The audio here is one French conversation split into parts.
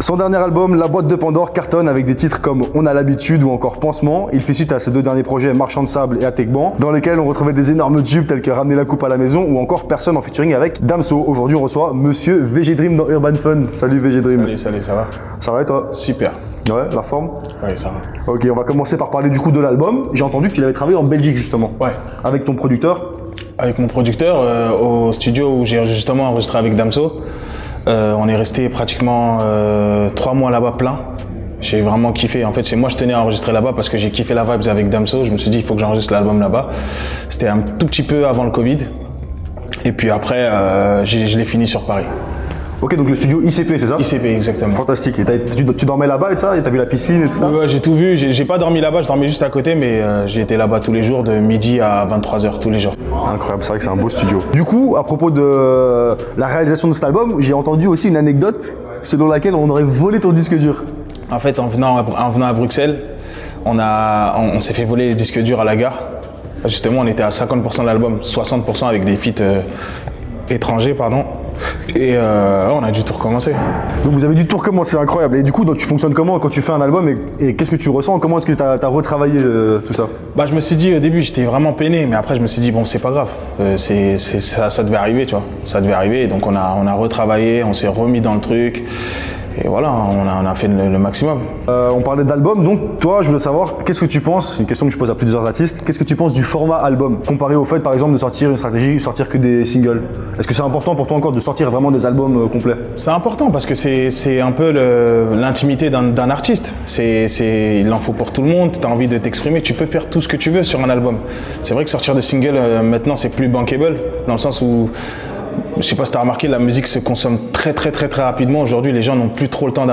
Son dernier album, La boîte de Pandore, cartonne avec des titres comme On a l'habitude ou encore Pansement. Il fait suite à ses deux derniers projets, Marchand de sable et Atekban, dans lesquels on retrouvait des énormes tubes tels que Ramener la coupe à la maison ou encore Personne en featuring avec Damso. Aujourd'hui, on reçoit Monsieur VG Dream dans Urban Fun. Salut VG Dream. Salut, salut, ça va? Ça va et toi? Super. Ouais, la forme? Oui, ça va. Ok, on va commencer par parler du coup de l'album. J'ai entendu que tu l'avais travaillé en Belgique justement. Ouais. Avec ton producteur? Avec mon producteur, euh, au studio où j'ai justement enregistré avec Damso, euh, on est resté pratiquement euh, trois mois là-bas plein. J'ai vraiment kiffé. En fait, c'est moi je tenais à enregistrer là-bas parce que j'ai kiffé la vibes avec Damso. Je me suis dit, il faut que j'enregistre l'album là-bas. C'était un tout petit peu avant le Covid. Et puis après, euh, je l'ai fini sur Paris. Ok, donc le studio ICP, c'est ça ICP, exactement. Fantastique. Et tu, tu dormais là-bas et ça Et t'as vu la piscine et tout ça Ouais, j'ai tout vu. J'ai pas dormi là-bas, je dormais juste à côté, mais euh, j'ai été là-bas tous les jours, de midi à 23h tous les jours. Incroyable, c'est vrai que c'est un beau studio. Du coup, à propos de la réalisation de cet album, j'ai entendu aussi une anecdote selon laquelle on aurait volé ton disque dur. En fait, en venant à, en venant à Bruxelles, on, a, on, on s'est fait voler les disques durs à la gare. Justement, on était à 50% de l'album, 60% avec des feats euh, étrangers, pardon. Et euh, on a dû tout recommencer. Donc vous avez dû tout recommencer, c'est incroyable. Et du coup, donc, tu fonctionnes comment quand tu fais un album et, et qu'est-ce que tu ressens? Comment est-ce que tu as, retravaillé euh, tout ça? Bah, je me suis dit au début, j'étais vraiment peiné, mais après, je me suis dit, bon, c'est pas grave. Euh, c'est, ça, ça devait arriver, tu vois. Ça devait arriver. Donc, on a, on a retravaillé, on s'est remis dans le truc. Et voilà, on a, on a fait le, le maximum. Euh, On parlait d'album, donc toi, je voulais savoir, qu'est-ce que tu penses C'est une question que je pose à plusieurs artistes. Qu'est-ce que tu penses du format album comparé au fait, par exemple, de sortir une stratégie, sortir que des singles? Est-ce que c'est important pour toi encore de sortir vraiment des albums euh, complets? C'est important parce que c'est un peu l'intimité d'un artiste. C'est c'est- il en faut pour tout le monde. Tu as envie de t'exprimer. Tu peux faire tout ce que tu veux sur un album. C'est vrai que sortir des singles euh, maintenant c'est plus bankable dans le sens où je sais pas si tu as remarqué, la musique se consomme très très très très rapidement. Aujourd'hui, les gens n'ont plus trop le temps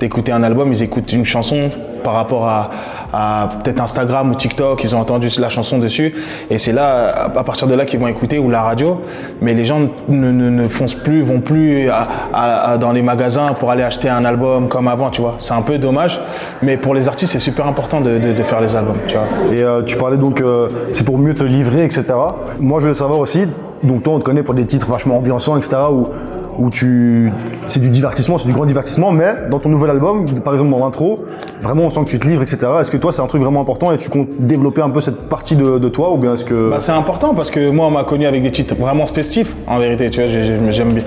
d'écouter un album. Ils écoutent une chanson par rapport à, peut-être Instagram ou TikTok. Ils ont entendu la chanson dessus. Et c'est là, à partir de là, qu'ils vont écouter ou la radio. Mais les gens ne, ne, foncent plus, vont plus dans les magasins pour aller acheter un album comme avant, tu vois. C'est un peu dommage. Mais pour les artistes, c'est super important de, faire les albums. Et euh, tu parlais donc, euh, c'est pour mieux te livrer, etc. Moi, je voulais savoir aussi, donc toi, on te connaît pour des titres vachement ambiançants, etc., où tu, c'est du divertissement, c'est du grand divertissement, mais dans ton nouvel album, par exemple dans l'intro, vraiment, on sent que tu te livres, etc. Est-ce que toi, c'est un truc vraiment important et tu comptes développer un peu cette partie de, toi, ou bien est-ce que... Bah, c'est important parce que moi, on m'a connu avec des titres vraiment festifs, en vérité. Tu vois, j'ai- j'ai- j'aime bien.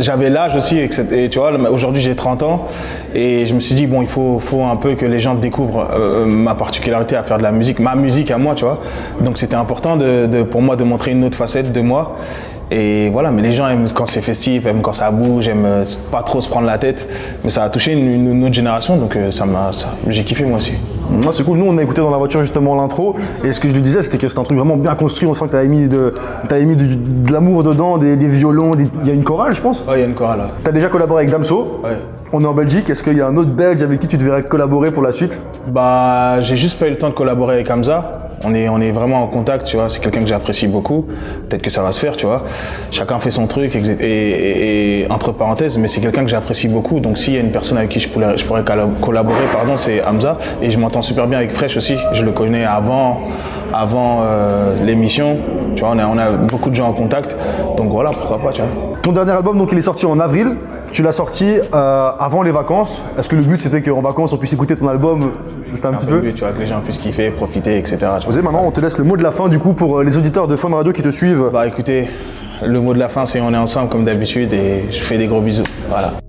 J'avais l'âge aussi, et, tu vois, aujourd'hui j'ai 30 ans, et je me suis dit, bon, il faut, faut un peu que les gens découvrent euh, ma particularité à faire de la musique, ma musique à moi, tu vois. Donc c'était important de- pour moi de montrer une autre facette de moi. Et voilà, mais les gens aiment quand c'est festif, aiment quand ça bouge, aiment euh, pas trop se prendre la tête. Mais ça a touché une, autre génération, donc euh, ça m'a, j'ai kiffé moi aussi. Moi, c'est cool. Nous, on a écouté dans la voiture justement l'intro. Et ce que je lui disais, c'était que c'était un truc vraiment bien construit. On sent que tu avais mis, de, mis de l'amour dedans, des, des violons. des- Il y a une chorale, je pense. Oh, il y a une chorale là. Tu as déjà collaboré avec Damso. Ouais. On est en Belgique. Est-ce qu'il y a un autre Belge avec qui tu devrais collaborer pour la suite? Bah, j'ai juste pas eu le temps de collaborer avec Hamza. On est, on est vraiment en contact, tu vois. C'est quelqu'un que j'apprécie beaucoup. Peut-être que ça va se faire, tu vois. Chacun fait son truc, et, et- et entre parenthèses, mais c'est quelqu'un que j'apprécie beaucoup. Donc, s'il y a une personne avec qui je pourrais, je pourrais colla- collaborer, pardon, c'est Hamza. Et je m'entends super bien avec Fresh aussi. Je le connais avant, avant euh, l'émission. Tu vois, on a, on a beaucoup de gens en contact. Donc voilà, pourquoi pas, tu vois. Ton dernier album, donc, il est sorti en avril. Tu l'as sorti euh, avant les vacances. Est-ce que le but c'était qu'en vacances on puisse écouter ton album C'était un, petit peu. But, tu vois, que les gens puissent kiffer, profiter, etc. tu vois. Maintenant, on te laisse le mot de la fin du coup pour euh, les auditeurs de Fun Radio qui te suivent. Bah écoutez, le mot de la fin c'est on est ensemble comme d'habitude et je fais des gros bisous. Voilà.